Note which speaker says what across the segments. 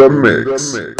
Speaker 1: the mix.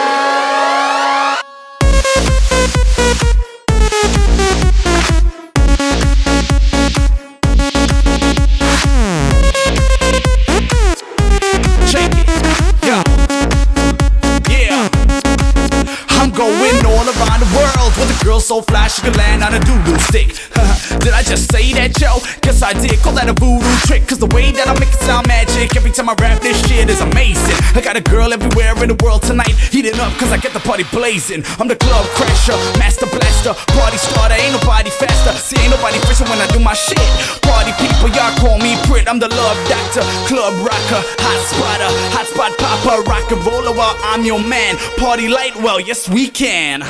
Speaker 2: with a girl so fly she can land on a doodoo stick. did I just say that, yo? Guess I did. Call that a voodoo trick. Cause the way that I make it sound magic every time I rap this shit is amazing. I got a girl everywhere in the world tonight. Heating up cause I get the party blazing. I'm the club crasher, master blaster, party starter. Ain't nobody faster. See, ain't nobody fishing when I do my shit. Party people, y'all call me Brit. I'm the love doctor, club rocker, hot spotter, hot spot popper, rock and roller while I'm your man. Party light, well, yes, we can.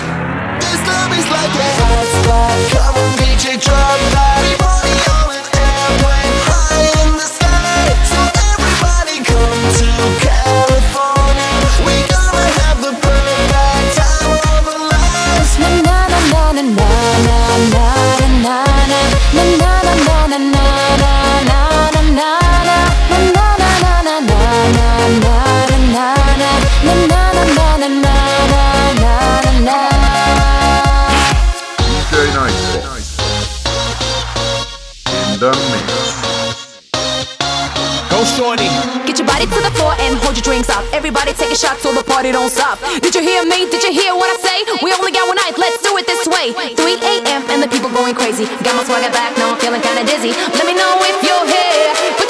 Speaker 1: This love is like a hot spot. Come on, DJ, drop that. Everybody
Speaker 3: take a shot till the party don't stop. Did you hear me? Did you hear what I say? We only got one night, let's do it this way. 3 a.m. and the people going crazy. Got my swagger back, now I'm feeling kinda dizzy. Let me know if you're here.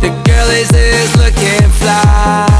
Speaker 3: The
Speaker 4: girl is is looking fly.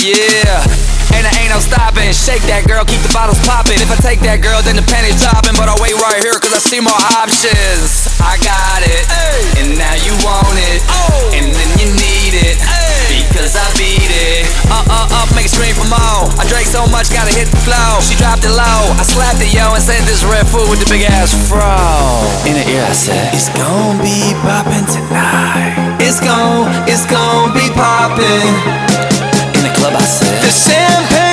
Speaker 4: Yeah. And there ain't no stopping. Shake that girl, keep the bottles popping. If I take that girl, then the penny's dropping. But I'll wait right here, cause I see more options. I got it. And now you want it. And then you need it. Because I beat it. Uh uh up, make it scream for more. I drank so much, gotta hit the flow. She dropped it low. I slapped it, yo, and said this red food with the big ass fro. In the ear, I said, It's gon' be poppin' tonight. It's gon' it's gon' be poppin'. In the club, I said, The champagne